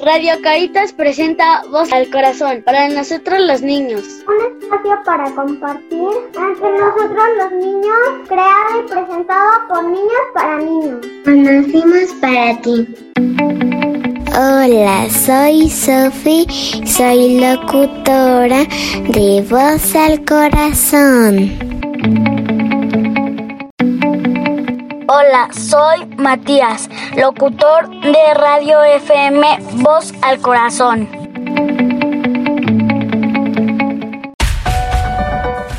Radio Caritas presenta Voz al Corazón para nosotros los niños. Un espacio para compartir entre nosotros los niños, creado y presentado por niños para niños. Nacimos para ti. Hola, soy Sophie, soy locutora de Voz al Corazón. Hola, soy Matías, locutor de Radio FM Voz al Corazón.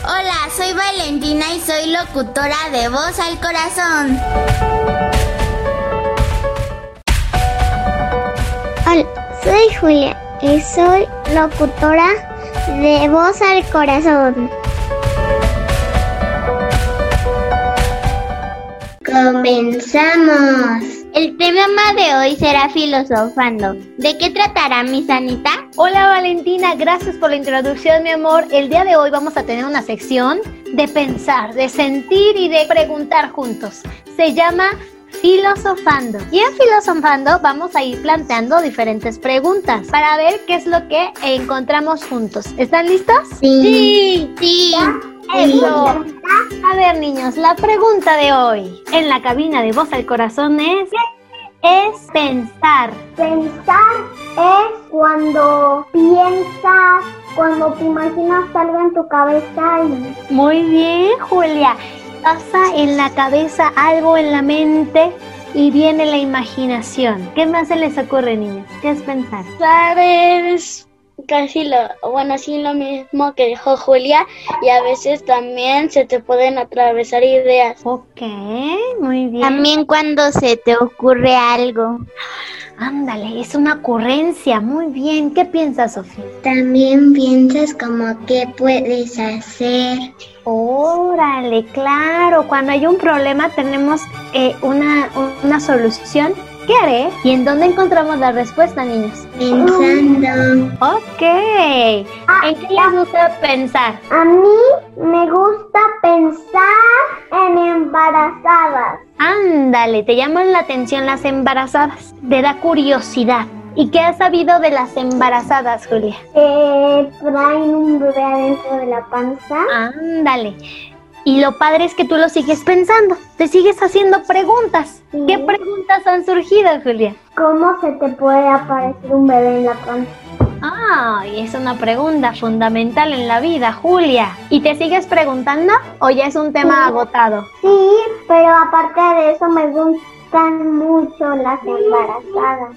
Hola, soy Valentina y soy locutora de Voz al Corazón. Hola, soy Julia y soy locutora de Voz al Corazón. Comenzamos. El tema de hoy será filosofando. ¿De qué tratará mi Sanita? Hola Valentina, gracias por la introducción mi amor. El día de hoy vamos a tener una sección de pensar, de sentir y de preguntar juntos. Se llama Filosofando. Y en Filosofando vamos a ir planteando diferentes preguntas para ver qué es lo que encontramos juntos. ¿Están listos? Sí. Sí. Eso. A ver, niños, la pregunta de hoy en la cabina de Voz al Corazón es ¿qué es pensar? Pensar es cuando piensas, cuando te imaginas algo en tu cabeza y Muy bien, Julia. Pasa en la cabeza algo en la mente y viene la imaginación. ¿Qué más se les ocurre, niños? ¿Qué es pensar? Sabes casi lo, bueno, sí lo mismo que dijo Julia y a veces también se te pueden atravesar ideas. Ok, muy bien. También cuando se te ocurre algo. Ándale, es una ocurrencia. Muy bien. ¿Qué piensas, Sofía? También piensas como qué puedes hacer. Órale, claro. Cuando hay un problema tenemos eh, una, una solución. ¿Qué haré? ¿Y en dónde encontramos la respuesta, niños? Pensando. Ok. ¿En qué les gusta pensar? a mí me gusta pensar en embarazadas. Ándale, te llaman la atención las embarazadas. Te da curiosidad. ¿Y qué has sabido de las embarazadas, Julia? que traen un bebé adentro de la panza. Ándale. Y lo padre es que tú lo sigues pensando. Te sigues haciendo preguntas. Sí. ¿Qué preguntas han surgido, Julia? ¿Cómo se te puede aparecer un bebé en la panza? Ay, es una pregunta fundamental en la vida, Julia. ¿Y te sigues preguntando o ya es un tema Sí. agotado? Sí, pero aparte de eso me gustan mucho las embarazadas.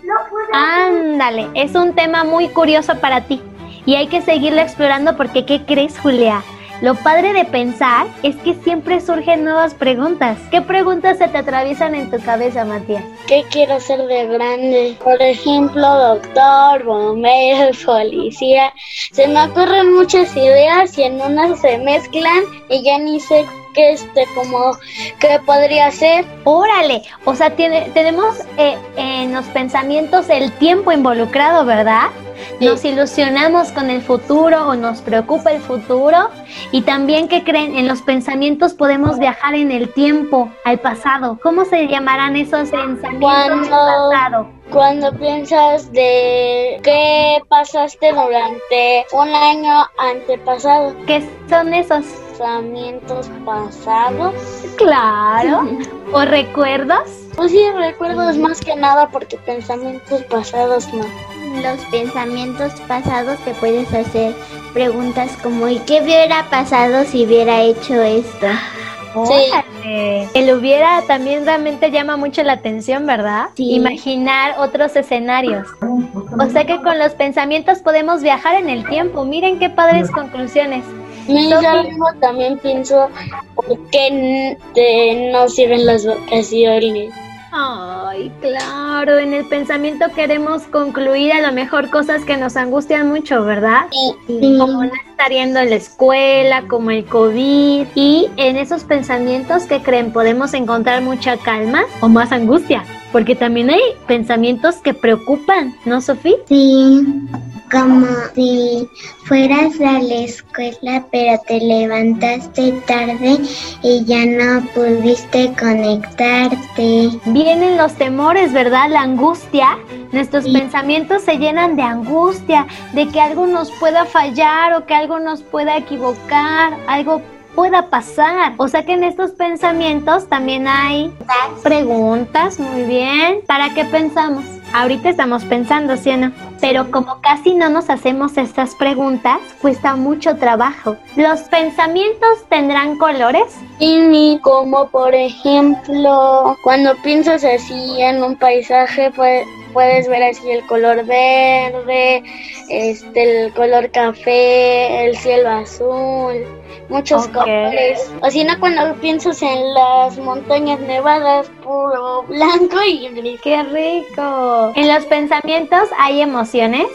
Ándale, es un tema muy curioso para ti y hay que seguirlo explorando porque ¿qué crees, Julia? Lo padre de pensar es que siempre surgen nuevas preguntas. ¿Qué preguntas se te atraviesan en tu cabeza, Matías? ¿Qué quiero ser de grande? Por ejemplo, doctor, bombero, policía. Se me ocurren muchas ideas y en unas se mezclan y ya ni sé qué este como qué podría ser. Órale, o sea, tiene, tenemos eh, en los pensamientos el tiempo involucrado, ¿verdad? Sí. Nos ilusionamos con el futuro o nos preocupa el futuro y también que creen en los pensamientos podemos viajar en el tiempo al pasado. ¿Cómo se llamarán esos pensamientos del Cuando- pasado? Cuando piensas de qué pasaste durante un año antepasado, ¿Qué son esos? pensamientos pasados. Claro. ¿O recuerdos? Pues sí, recuerdos más que nada porque pensamientos pasados no. Los pensamientos pasados te puedes hacer preguntas como ¿y qué hubiera pasado si hubiera hecho esto? Sí. Órale. El hubiera también realmente llama mucho la atención, ¿verdad? Sí. Imaginar otros escenarios. O sea que con los pensamientos podemos viajar en el tiempo. Miren qué padres conclusiones. Sofi. mismo también pienso por qué te- no sirven las vacaciones. Ay, claro, en el pensamiento queremos concluir a lo mejor cosas que nos angustian mucho, ¿verdad? Sí. Como no estar yendo a la escuela, como el COVID. Y en esos pensamientos que creen podemos encontrar mucha calma o más angustia. Porque también hay pensamientos que preocupan, ¿no, Sofía? Sí. Como si fueras a la escuela pero te levantaste tarde y ya no pudiste conectarte. Vienen los temores, ¿verdad? La angustia. Nuestros pensamientos se llenan de angustia, de que algo nos pueda fallar o que algo nos pueda equivocar, algo pueda pasar. O sea que en estos pensamientos también hay preguntas, muy bien. ¿Para qué pensamos? Ahorita estamos pensando, ¿sí o no? Pero como casi no nos hacemos estas preguntas, cuesta mucho trabajo. ¿Los pensamientos tendrán colores? Y como por ejemplo, cuando piensas así en un paisaje, pues puedes ver así el color verde, este, el color café, el cielo azul, muchos colores. O si no, cuando piensas en las montañas nevadas, puro blanco y gris. ¡Qué rico! En los pensamientos hay emociones.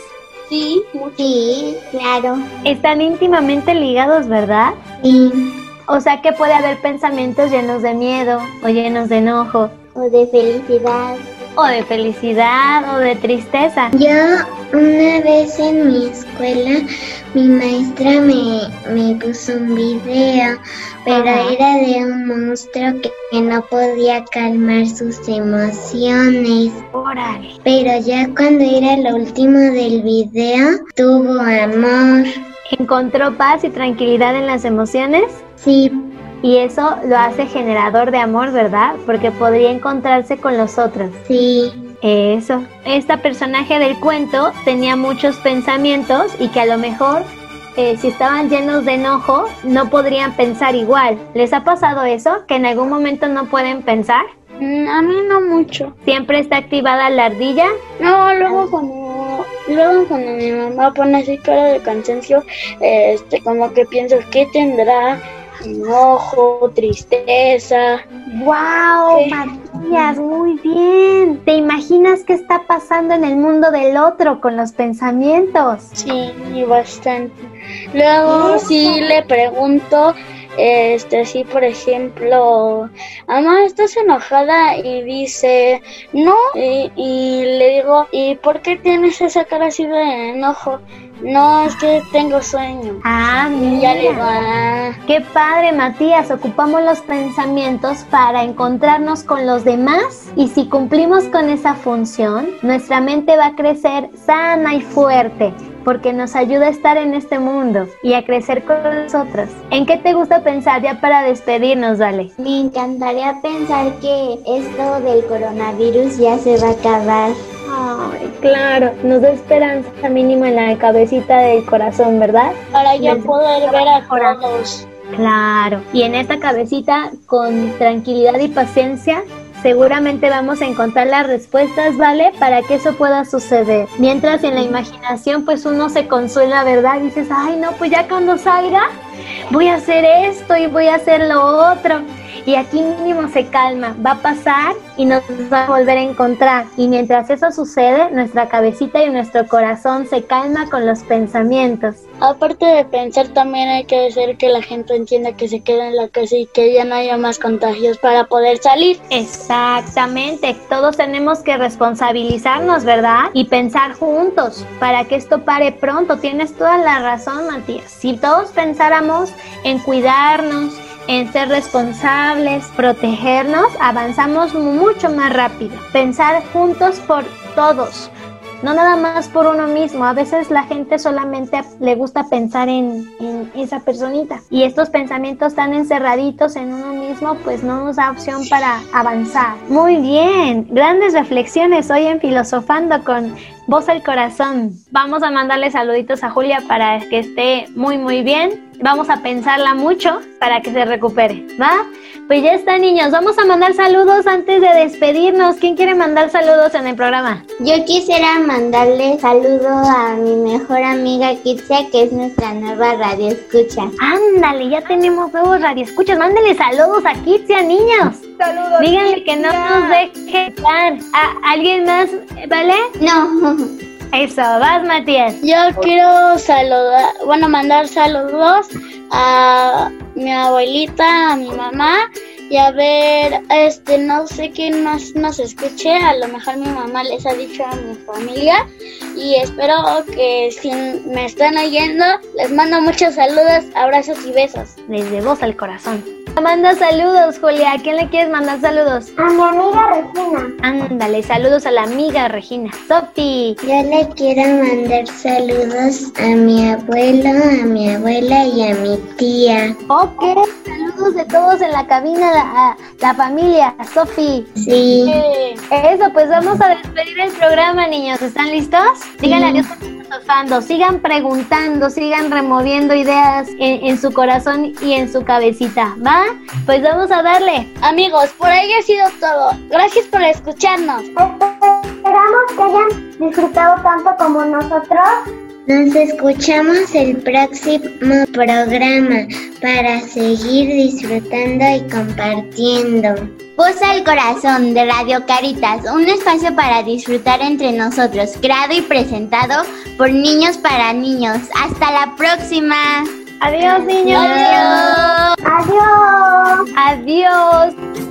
Sí, sí, claro. Están íntimamente ligados, ¿verdad? Sí. O sea que puede haber pensamientos llenos de miedo o llenos de enojo. O de felicidad o de felicidad o de tristeza. Yo una vez en mi escuela mi maestra me, me puso un video, pero era de un monstruo que, no podía calmar sus emociones. Órale. Pero ya cuando era lo último del video, tuvo amor. ¿Encontró paz y tranquilidad en las emociones? Sí, y eso lo hace generador de amor, ¿verdad? Porque podría encontrarse con los otros. Sí. Eso. Esta personaje del cuento tenía muchos pensamientos y que a lo mejor eh, si estaban llenos de enojo no podrían pensar igual. ¿Les ha pasado eso? ¿Que en algún momento no pueden pensar? Mm, a mí no mucho. ¿Siempre está activada la ardilla? No, luego cuando, luego cuando mi mamá pone así cara de cansancio, este, como que pienso, ¿qué tendrá? enojo, tristeza. ¡Wow! Muy bien. ¿Te imaginas qué está pasando en el mundo del otro con los pensamientos? Sí, bastante. Luego sí le pregunto, este, sí, por ejemplo, mamá, ¿estás enojada? Y dice, no, y, y le digo, ¿y por qué tienes esa cara así de enojo? No, es que tengo sueño. Ah, mira. Ya Qué padre, Matías. Ocupamos los pensamientos para encontrarnos con los demás y si cumplimos con esa función, nuestra mente va a crecer sana y fuerte porque nos ayuda a estar en este mundo y a crecer con nosotros. ¿En qué te gusta pensar ya para despedirnos, Dale? Me encantaría pensar que esto del coronavirus ya se va a acabar. Ay, claro, nos da esperanza mínimo en la cabecita del corazón, ¿verdad? Para ya poder ver a todos. Claro, y en esta cabecita, con tranquilidad y paciencia, seguramente vamos a encontrar las respuestas, ¿vale? Para que eso pueda suceder. Mientras en la imaginación, pues uno se consuela, ¿verdad? dices, ay, no, pues ya cuando salga, voy a hacer esto y voy a hacer lo otro y aquí mínimo se calma, va a pasar y nos va a volver a encontrar. Y mientras eso sucede, nuestra cabecita y nuestro corazón se calma con los pensamientos. Aparte de pensar, también hay que hacer que la gente entienda que se queda en la casa y que ya no haya más contagios para poder salir. Exactamente, todos tenemos que responsabilizarnos, ¿verdad? Y pensar juntos para que esto pare pronto. Tienes toda la razón, Matías. Si todos pensáramos en cuidarnos, en ser responsables, protegernos, avanzamos mucho más rápido. Pensar juntos por todos, no nada más por uno mismo. A veces la gente solamente le gusta pensar en, esa personita. Y estos pensamientos tan encerraditos en uno mismo, pues no nos da opción para avanzar. Muy bien, grandes reflexiones hoy en Filosofando con Voz al Corazón. Vamos a mandarle saluditos a Julia para que esté muy, muy bien. Vamos a pensarla mucho para que se recupere, ¿va? Pues ya está, niños. Vamos a mandar saludos antes de despedirnos. ¿Quién quiere mandar saludos en el programa? Yo quisiera mandarle saludo a mi mejor amiga Kitsia, que es nuestra nueva radio escucha. Ándale, ya tenemos nuevos radio escuchas. Mándenle saludos a Kitsia, niños. Saludos. Díganle que no nos deje estar. ¿A ¿Alguien más, vale? No. Eso, vas Matías. Yo quiero saludar, bueno, mandar saludos a mi abuelita, a mi mamá y a ver, este, no sé quién más nos escuche, a lo mejor mi mamá les ha dicho a mi familia y espero que si me están oyendo, les mando muchos saludos, abrazos y besos. Desde voz al corazón. Manda saludos, Julia. ¿A quién le quieres mandar saludos? A mi amiga Regina. Ándale, saludos a la amiga Regina. Sofi. Yo le quiero mandar saludos a mi abuelo, a mi abuela y a mi tía. Ok, saludos de todos en la cabina, a la familia. Sofi. Sí. Eso, pues vamos a despedir el programa, niños. ¿Están listos? Díganle adiós sigan preguntando, sigan removiendo ideas en, en, su corazón y en su cabecita, ¿va? Pues vamos a darle. Amigos, por ahí ha sido todo. Gracias por escucharnos. Esperamos que hayan disfrutado tanto como nosotros. Nos escuchamos el próximo programa para seguir disfrutando y compartiendo. Voz al Corazón de Radio Caritas, un espacio para disfrutar entre nosotros, creado y presentado por niños para niños. Hasta la próxima. Adiós, niños. Adiós. Adiós. Adiós.